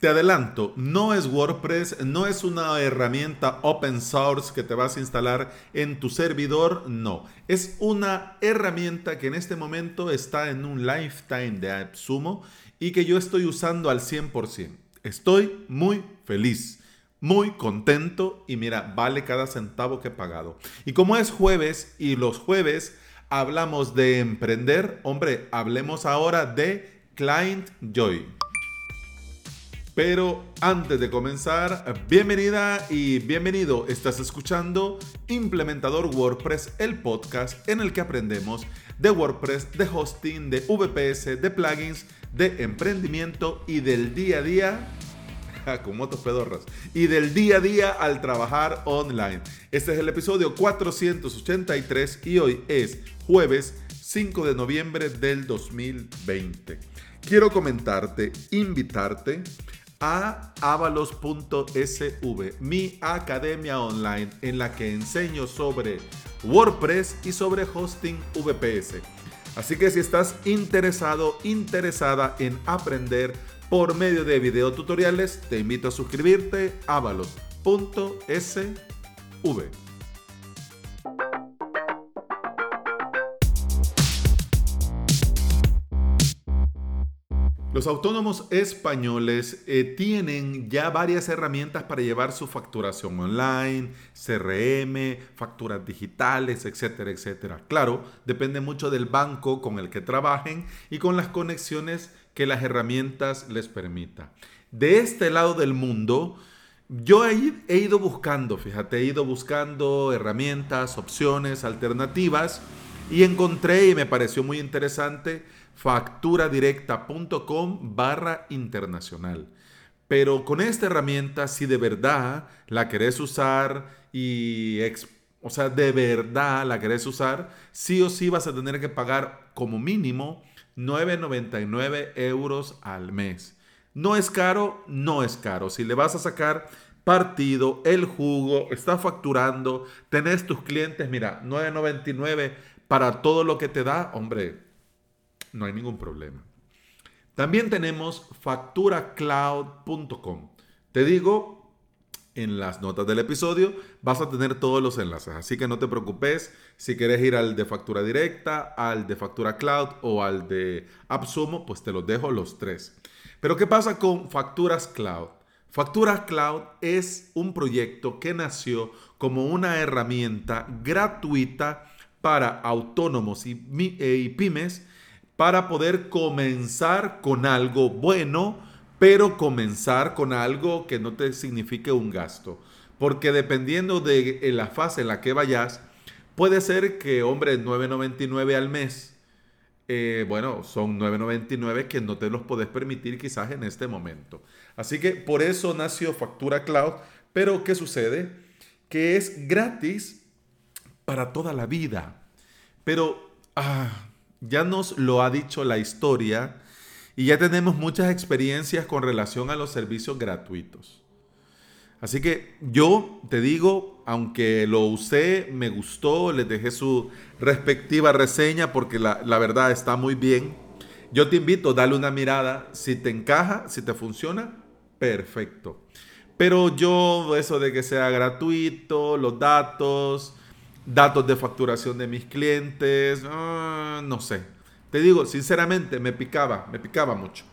Te adelanto, no es WordPress, no es una herramienta open source que te vas a instalar en tu servidor, no. Es una herramienta que en este momento está en un lifetime de AppSumo y que yo estoy usando al 100%. Estoy muy feliz, muy contento y mira, vale cada centavo que he pagado. Y como es jueves y los jueves hablamos de emprender, hombre, hablemos ahora de Client Joy. Pero antes de comenzar, bienvenida y bienvenido. Estás escuchando Implementador WordPress, el podcast en el que aprendemos de WordPress, de hosting, de VPS, de plugins, de emprendimiento y del día a día con motos pedorras y del día a día al trabajar online. Este es el episodio 483 y hoy es jueves 5 de noviembre del 2020. Quiero comentarte, invitarte a avalos.sv, mi academia online en la que enseño sobre WordPress y sobre hosting VPS. Así que si estás interesado, interesada en aprender por medio de videotutoriales, te invito a suscribirte a avalos.sv. Los autónomos españoles eh, tienen ya varias herramientas para llevar su facturación online, CRM, facturas digitales, etcétera, etcétera. Claro, depende mucho del banco con el que trabajen y con las conexiones que las herramientas les permita. De este lado del mundo, yo he ido buscando, fíjate, he ido buscando herramientas, opciones, alternativas y encontré y me pareció muy interesante facturadirecta.com barra internacional. Pero con esta herramienta, si de verdad la querés usar y, o sea, de verdad la querés usar, sí o sí vas a tener que pagar como mínimo 9,99 euros al mes. No es caro, no es caro. Si le vas a sacar partido, el jugo, está facturando, tenés tus clientes, mira, 9,99 para todo lo que te da, hombre, no hay ningún problema. También tenemos facturacloud.com. Te digo, en las notas del episodio vas a tener todos los enlaces, así que no te preocupes si quieres ir al de factura directa, al de factura cloud o al de AppSumo, pues te los dejo los tres. Pero ¿qué pasa con Facturas Cloud? Facturas Cloud es un proyecto que nació como una herramienta gratuita para autónomos y, eh, y pymes para poder comenzar con algo bueno, pero comenzar con algo que no te signifique un gasto. Porque dependiendo de la fase en la que vayas, puede ser que, hombre, 9.99 al mes, eh, bueno, son 9.99 que no te los puedes permitir quizás en este momento. Así que por eso nació Factura Cloud, pero ¿qué sucede? Que es gratis para toda la vida. Pero, ah, ya nos lo ha dicho la historia y ya tenemos muchas experiencias con relación a los servicios gratuitos. Así que yo te digo, aunque lo usé, me gustó, les dejé su respectiva reseña porque la, la verdad está muy bien. Yo te invito, dale una mirada. Si te encaja, si te funciona, perfecto. Pero yo, eso de que sea gratuito, los datos, datos de facturación de mis clientes, ah, no sé. Te digo, sinceramente, me picaba, me picaba mucho.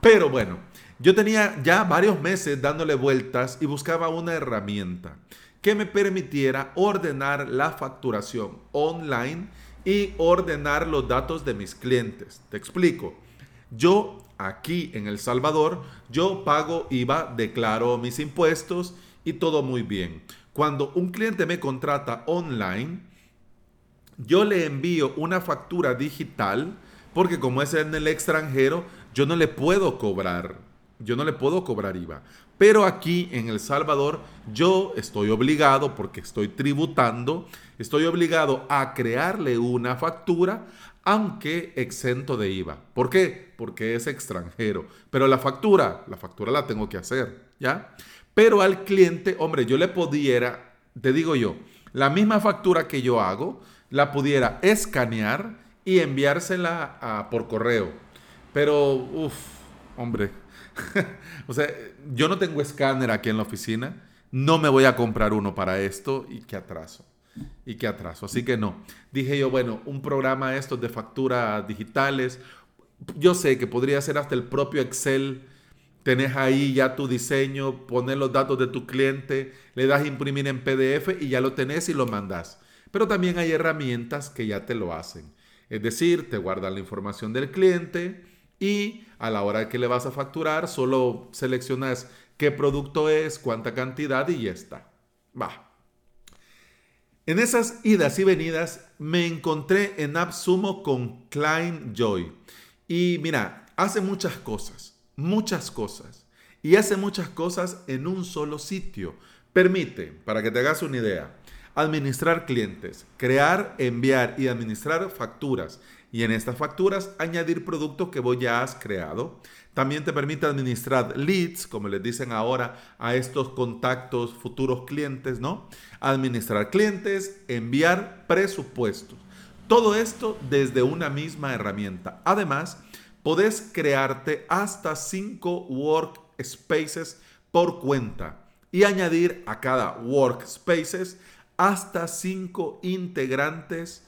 Pero bueno, yo tenía ya varios meses dándole vueltas y buscaba una herramienta que me permitiera ordenar la facturación online y ordenar los datos de mis clientes. Te explico. Yo aquí en El Salvador, yo pago IVA, declaro mis impuestos y todo muy bien. Cuando un cliente me contrata online, yo le envío una factura digital porque como es en el extranjero, yo no le puedo cobrar, yo no le puedo cobrar IVA. Pero aquí en El Salvador yo estoy obligado, porque estoy tributando, estoy obligado a crearle una factura, aunque exento de IVA. ¿Por qué? Porque es extranjero. Pero la factura, la factura la tengo que hacer, ¿ya? Pero al cliente, hombre, yo le pudiera, te digo yo, la misma factura que yo hago, la pudiera escanear y enviársela por correo. Pero, uff, hombre, o sea, yo no tengo escáner aquí en la oficina, no me voy a comprar uno para esto y qué atraso. Y qué atraso. Así que no. Dije yo, bueno, un programa estos de facturas digitales. Yo sé que podría ser hasta el propio Excel. Tenés ahí ya tu diseño, poner los datos de tu cliente, le das imprimir en PDF y ya lo tenés y lo mandás. Pero también hay herramientas que ya te lo hacen. Es decir, te guardan la información del cliente y a la hora que le vas a facturar, solo seleccionas qué producto es, cuánta cantidad y ya está. Va. En esas idas y venidas me encontré en AppSumo con Klein Joy. Y mira, hace muchas cosas, muchas cosas. Y hace muchas cosas en un solo sitio. Permite, para que te hagas una idea, administrar clientes, crear, enviar y administrar facturas. Y en estas facturas añadir productos que vos ya has creado. También te permite administrar leads, como les dicen ahora a estos contactos futuros clientes, ¿no? Administrar clientes, enviar presupuestos. Todo esto desde una misma herramienta. Además, podés crearte hasta 5 workspaces por cuenta y añadir a cada workspaces hasta 5 integrantes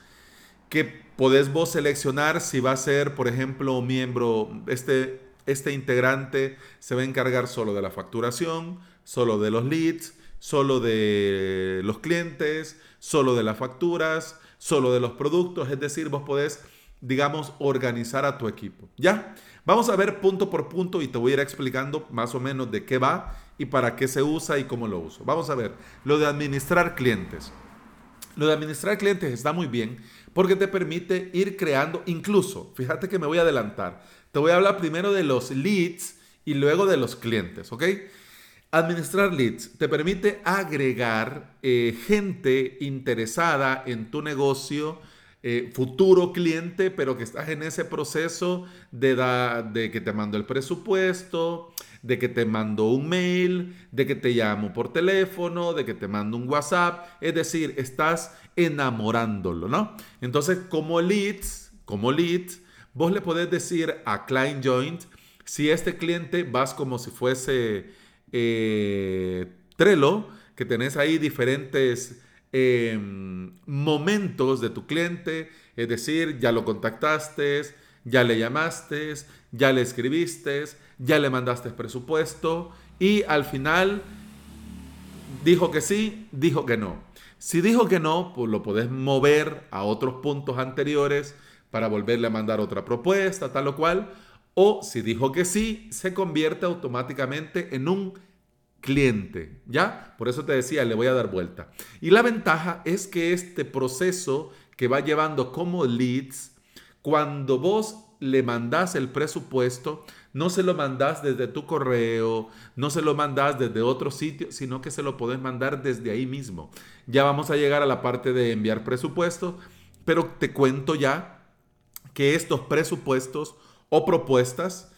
que podés vos seleccionar. Si va a ser, por ejemplo, miembro, este, este integrante se va a encargar solo de la facturación, solo de los leads, solo de los clientes, solo de las facturas, solo de los productos, es decir, vos podés, digamos, organizar a tu equipo. ¿Ya? Vamos a ver punto por punto y te voy a ir explicando más o menos de qué va y para qué se usa y cómo lo uso. Vamos a ver, lo de administrar clientes. Lo de administrar clientes está muy bien porque te permite ir creando, incluso, fíjate que me voy a adelantar, te voy a hablar primero de los leads y luego de los clientes, ¿ok? Administrar leads te permite agregar eh, gente interesada en tu negocio, eh, futuro cliente, pero que estás en ese proceso de, de que te mando el presupuesto, de que te mando un mail, de que te llamo por teléfono, de que te mando un WhatsApp. Es decir, estás enamorándolo, ¿no? Entonces, como leads, como leads, vos le podés decir a Client Joint, si este cliente vas como si fuese eh, Trello, que tenés ahí diferentes em, momentos de tu cliente, es decir, ya lo contactaste, ya le llamaste, ya le escribiste, ya le mandaste presupuesto y al final dijo que sí, dijo que no. Si dijo que no, pues lo podés mover a otros puntos anteriores para volverle a mandar otra propuesta, tal o cual. O si dijo que sí, se convierte automáticamente en un cliente, ¿ya? Por eso te decía, le voy a dar vuelta. Y la ventaja es que este proceso que va llevando como leads, cuando vos le mandás el presupuesto, no se lo mandás desde tu correo, no se lo mandás desde otro sitio, sino que se lo podés mandar desde ahí mismo. Ya vamos a llegar a la parte de enviar presupuestos, pero te cuento ya que estos presupuestos o propuestas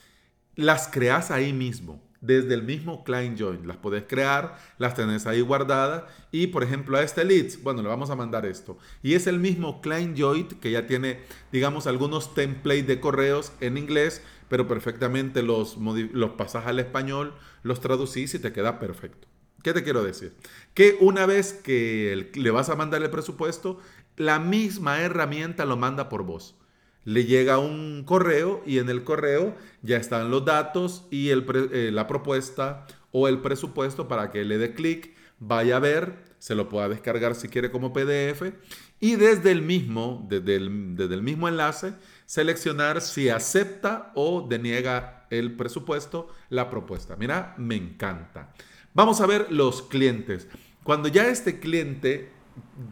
las creas ahí mismo desde el mismo client join. Las podés crear, las tenés ahí guardadas y por ejemplo a este leads, bueno, le vamos a mandar esto. Y es el mismo client join que ya tiene, digamos, algunos templates de correos en inglés, pero perfectamente los, los pasas al español, los traducís y te queda perfecto. ¿Qué te quiero decir? Que una vez que le vas a mandar el presupuesto, la misma herramienta lo manda por vos le llega un correo y en el correo ya están los datos y el eh, la propuesta o el presupuesto para que le dé clic, vaya a ver, se lo pueda descargar si quiere como PDF y desde el mismo, desde el, desde el mismo enlace, seleccionar si acepta o deniega el presupuesto, la propuesta. Mira, me encanta. Vamos a ver los clientes. Cuando ya este cliente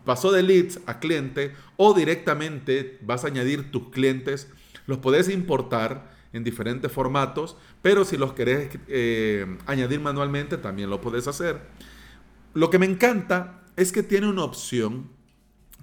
pasó de leads a cliente o directamente vas a añadir tus clientes, los puedes importar en diferentes formatos, pero si los querés eh, añadir manualmente también lo puedes hacer. Lo que me encanta es que tiene una opción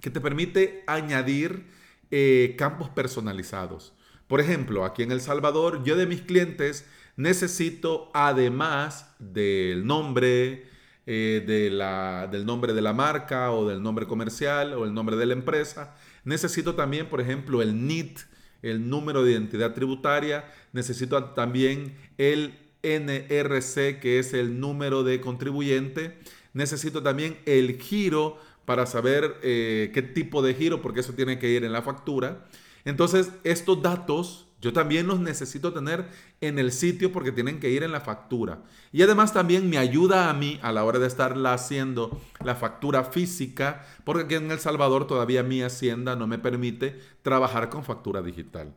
que te permite añadir eh, campos personalizados. Por ejemplo, aquí en El Salvador, yo de mis clientes necesito, además del nombre, eh, de la, del nombre de la marca o del nombre comercial o el nombre de la empresa. Necesito también, por ejemplo, el NIT, el número de identidad tributaria. Necesito también el NRC, que es el número de contribuyente. Necesito también el giro para saber eh, qué tipo de giro, porque eso tiene que ir en la factura. Entonces, estos datos yo también los necesito tener en el sitio porque tienen que ir en la factura. Y además también me ayuda a mí a la hora de estarla haciendo la factura física, porque aquí en El Salvador todavía mi hacienda no me permite trabajar con factura digital.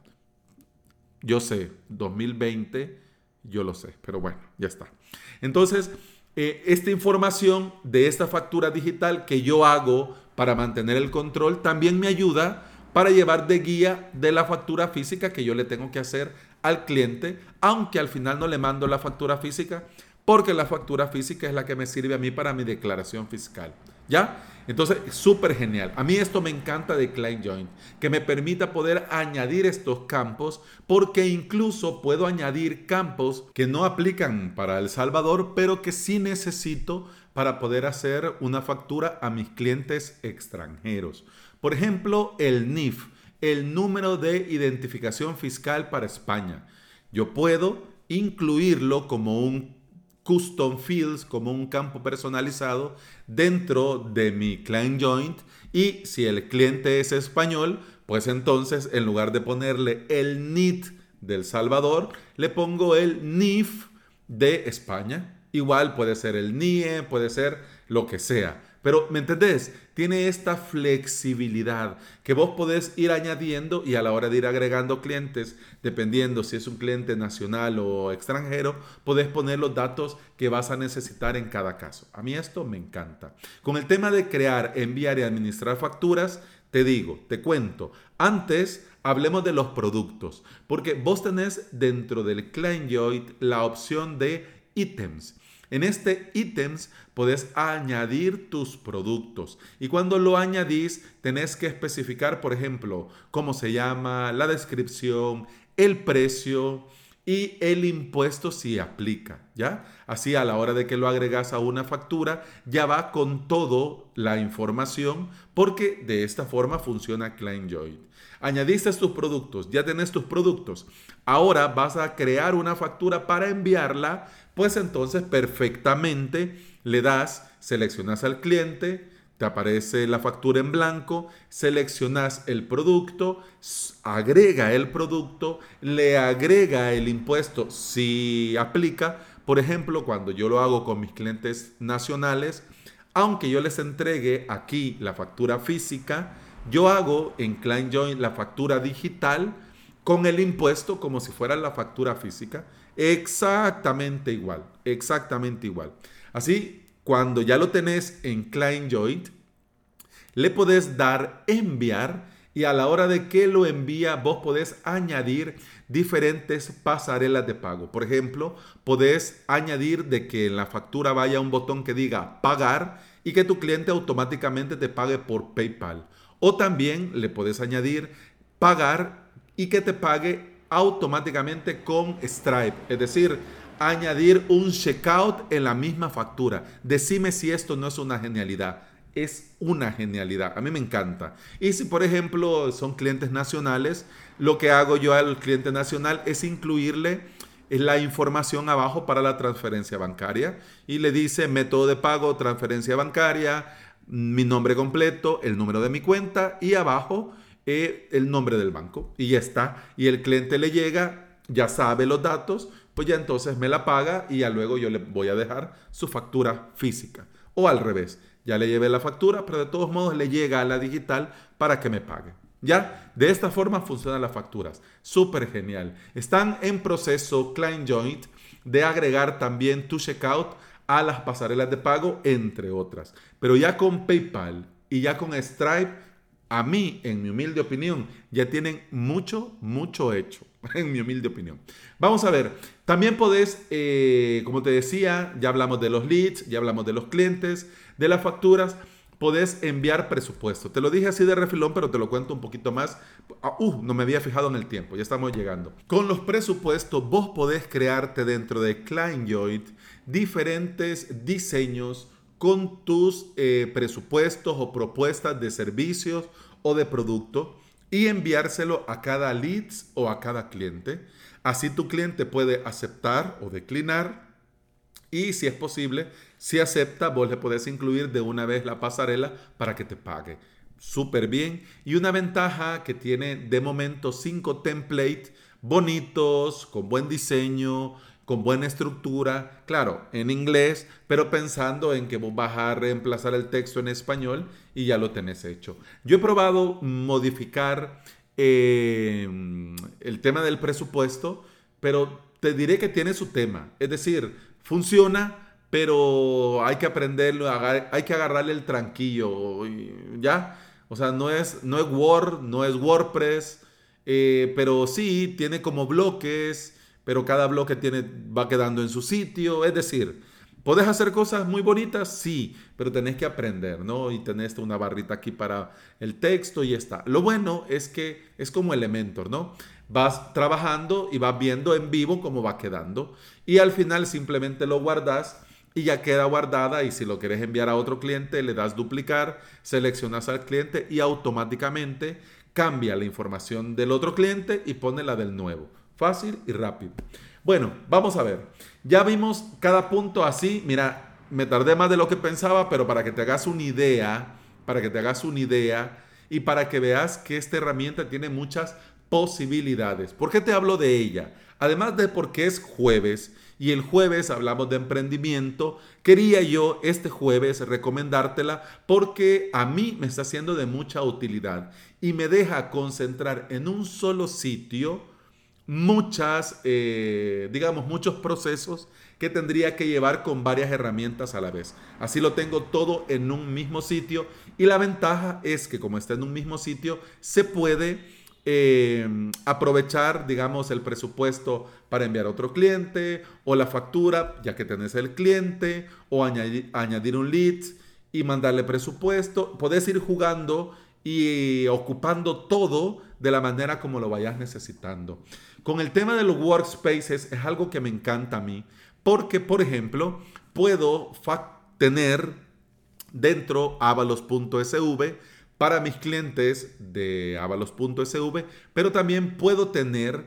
Yo sé, 2020, yo lo sé, pero bueno, ya está. Entonces, eh, esta información de esta factura digital que yo hago para mantener el control también me ayuda para llevar de guía de la factura física que yo le tengo que hacer al cliente, aunque al final no le mando la factura física, porque la factura física es la que me sirve a mí para mi declaración fiscal. ¿Ya? Entonces, súper genial. A mí esto me encanta de ClientJoint, que me permita poder añadir estos campos, porque incluso puedo añadir campos que no aplican para El Salvador, pero que sí necesito para poder hacer una factura a mis clientes extranjeros. Por ejemplo, el NIF, el número de identificación fiscal para España. Yo puedo incluirlo como un custom fields, como un campo personalizado dentro de mi client joint y si el cliente es español, pues entonces en lugar de ponerle el NIT del Salvador, le pongo el NIF de España. Igual puede ser el NIE, puede ser lo que sea. Pero, ¿me entendés? Tiene esta flexibilidad que vos podés ir añadiendo y a la hora de ir agregando clientes, dependiendo si es un cliente nacional o extranjero, podés poner los datos que vas a necesitar en cada caso. A mí esto me encanta. Con el tema de crear, enviar y administrar facturas, te digo, te cuento. Antes hablemos de los productos, porque vos tenés dentro del ClientJoy la opción de ítems. En este ítems puedes añadir tus productos y cuando lo añadís tenés que especificar, por ejemplo, cómo se llama, la descripción, el precio y el impuesto si aplica, ¿ya? Así a la hora de que lo agregas a una factura ya va con todo la información porque de esta forma funciona ClientJoy. Añadiste tus productos, ya tenés tus productos. Ahora vas a crear una factura para enviarla pues entonces perfectamente le das, seleccionas al cliente, te aparece la factura en blanco, seleccionas el producto, agrega el producto, le agrega el impuesto si aplica. Por ejemplo, cuando yo lo hago con mis clientes nacionales, aunque yo les entregue aquí la factura física, yo hago en ClientJoin la factura digital con el impuesto como si fuera la factura física Exactamente igual, exactamente igual. Así, cuando ya lo tenés en ClientJoint, le podés dar enviar y a la hora de que lo envía, vos podés añadir diferentes pasarelas de pago. Por ejemplo, podés añadir de que en la factura vaya un botón que diga pagar y que tu cliente automáticamente te pague por PayPal. O también le podés añadir pagar y que te pague automáticamente con Stripe. Es decir, añadir un checkout en la misma factura. Decime si esto no es una genialidad. Es una genialidad. A mí me encanta. Y si, por ejemplo, son clientes nacionales, lo que hago yo al cliente nacional es incluirle la información abajo para la transferencia bancaria y le dice método de pago, transferencia bancaria, mi nombre completo, el número de mi cuenta y abajo eh, el nombre del banco y ya está. Y el cliente le llega, ya sabe los datos, pues ya entonces me la paga y ya luego yo le voy a dejar su factura física. O al revés, ya le llevé la factura, pero de todos modos le llega a la digital para que me pague. ¿Ya? De esta forma funcionan las facturas. Súper genial. Están en proceso ClientJoint de agregar también tu checkout a las pasarelas de pago, entre otras. Pero ya con PayPal y ya con Stripe a mí, en mi humilde opinión, ya tienen mucho, mucho hecho, en mi humilde opinión. Vamos a ver, también podés, eh, como te decía, ya hablamos de los leads, ya hablamos de los clientes, de las facturas, podés enviar presupuesto. Te lo dije así de refilón, pero te lo cuento un poquito más. Ah, uh, no me había fijado en el tiempo, ya estamos llegando. Con los presupuestos, vos podés crearte dentro de ClientJoint diferentes diseños, con tus eh, presupuestos o propuestas de servicios o de producto y enviárselo a cada leads o a cada cliente. Así tu cliente puede aceptar o declinar y si es posible, si acepta, vos le podés incluir de una vez la pasarela para que te pague. Súper bien. Y una ventaja que tiene de momento cinco templates bonitos, con buen diseño, con buena estructura, claro, en inglés, pero pensando en que vos vas a reemplazar el texto en español y ya lo tenés hecho. Yo he probado modificar eh, el tema del presupuesto, pero te diré que tiene su tema. Es decir, funciona, pero hay que aprenderlo, hay que agarrarle el tranquillo, ¿ya? O sea, no es, no es Word, no es WordPress, eh, pero sí tiene como bloques, pero cada bloque tiene, va quedando en su sitio. Es decir, ¿Podés hacer cosas muy bonitas? Sí, pero tenés que aprender, ¿no? Y tenés una barrita aquí para el texto y está. Lo bueno es que es como Elementor, ¿no? Vas trabajando y vas viendo en vivo cómo va quedando. Y al final simplemente lo guardas y ya queda guardada y si lo quieres enviar a otro cliente le das duplicar, seleccionas al cliente y automáticamente cambia la información del otro cliente y pone la del nuevo. Fácil y rápido. Bueno, vamos a ver. Ya vimos cada punto así. Mira, me tardé más de lo que pensaba, pero para que te hagas una idea, para que te hagas una idea y para que veas que esta herramienta tiene muchas posibilidades. ¿Por qué te hablo de ella? Además de porque es jueves y el jueves hablamos de emprendimiento, quería yo este jueves recomendártela porque a mí me está siendo de mucha utilidad y me deja concentrar en un solo sitio muchas, eh, digamos, muchos procesos que tendría que llevar con varias herramientas a la vez. Así lo tengo todo en un mismo sitio y la ventaja es que como está en un mismo sitio, se puede Em, aprovechar, digamos, el presupuesto para enviar a otro cliente o la factura, ya que tenés el cliente, o añadir, añadir un lead y mandarle presupuesto. Podés ir jugando y ocupando todo de la manera como lo vayas necesitando. Con el tema de los workspaces es algo que me encanta a mí, porque, por ejemplo, puedo tener dentro avalos.sv para mis clientes de avalos.sv, pero también puedo tener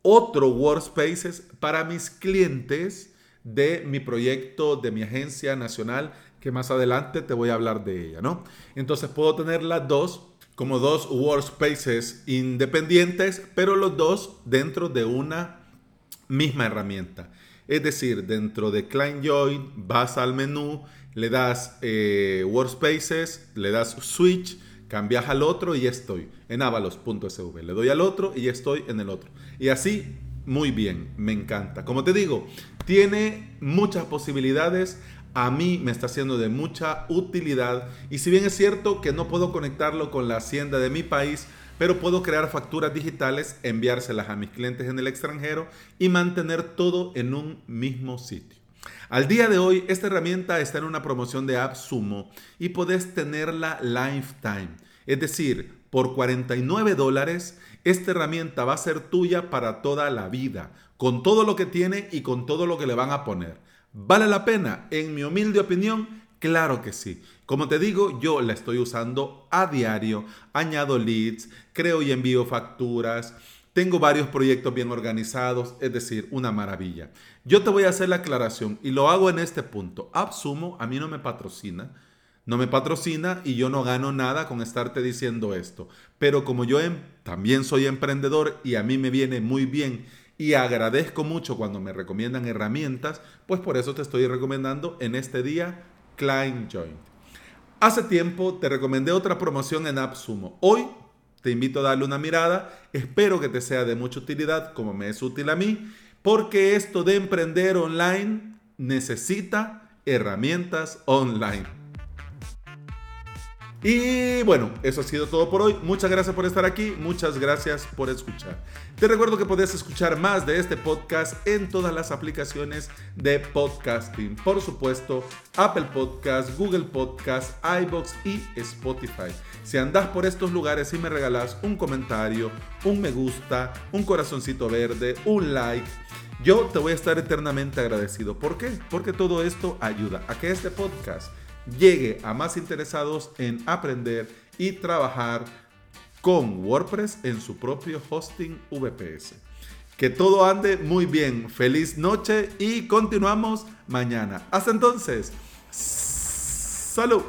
otro workspaces para mis clientes de mi proyecto, de mi agencia nacional, que más adelante te voy a hablar de ella, ¿no? Entonces puedo tener las dos como dos workspaces independientes, pero los dos dentro de una misma herramienta. Es decir, dentro de Client Join vas al menú, le das eh, Workspaces, le das Switch, cambias al otro y ya estoy en avalos.sv. Le doy al otro y estoy en el otro. Y así, muy bien, me encanta. Como te digo, tiene muchas posibilidades. A mí me está siendo de mucha utilidad. Y si bien es cierto que no puedo conectarlo con la hacienda de mi país, pero puedo crear facturas digitales, enviárselas a mis clientes en el extranjero y mantener todo en un mismo sitio. Al día de hoy, esta herramienta está en una promoción de AppSumo y podés tenerla lifetime. Es decir, por 49 dólares, esta herramienta va a ser tuya para toda la vida, con todo lo que tiene y con todo lo que le van a poner. ¿Vale la pena? En mi humilde opinión, claro que sí. Como te digo, yo la estoy usando a diario, añado leads, creo y envío facturas, tengo varios proyectos bien organizados, es decir, una maravilla. Yo te voy a hacer la aclaración y lo hago en este punto. AppSumo a mí no me patrocina. No me patrocina y yo no gano nada con estarte diciendo esto. Pero como yo em, también soy emprendedor y a mí me viene muy bien y agradezco mucho cuando me recomiendan herramientas, pues por eso te estoy recomendando en este día Client Joint. Hace tiempo te recomendé otra promoción en AppSumo. Hoy te invito a darle una mirada. Espero que te sea de mucha utilidad como me es útil a mí, porque esto de emprender online necesita herramientas online. Y bueno, eso ha sido todo por hoy. Muchas gracias por estar aquí, muchas gracias por escuchar. Te recuerdo que puedes escuchar más de este podcast en todas las aplicaciones de podcasting. Por supuesto, Apple Podcast, Google Podcast, iBox y Spotify. Si andas por estos lugares y me regalas un comentario, un me gusta, un corazoncito verde, un like, yo te voy a estar eternamente agradecido. ¿Por qué? Porque todo esto ayuda a que este podcast llegue a más interesados en aprender y trabajar con WordPress en su propio hosting VPS. Que todo ande muy bien. Feliz noche y continuamos mañana. Hasta entonces. Salud.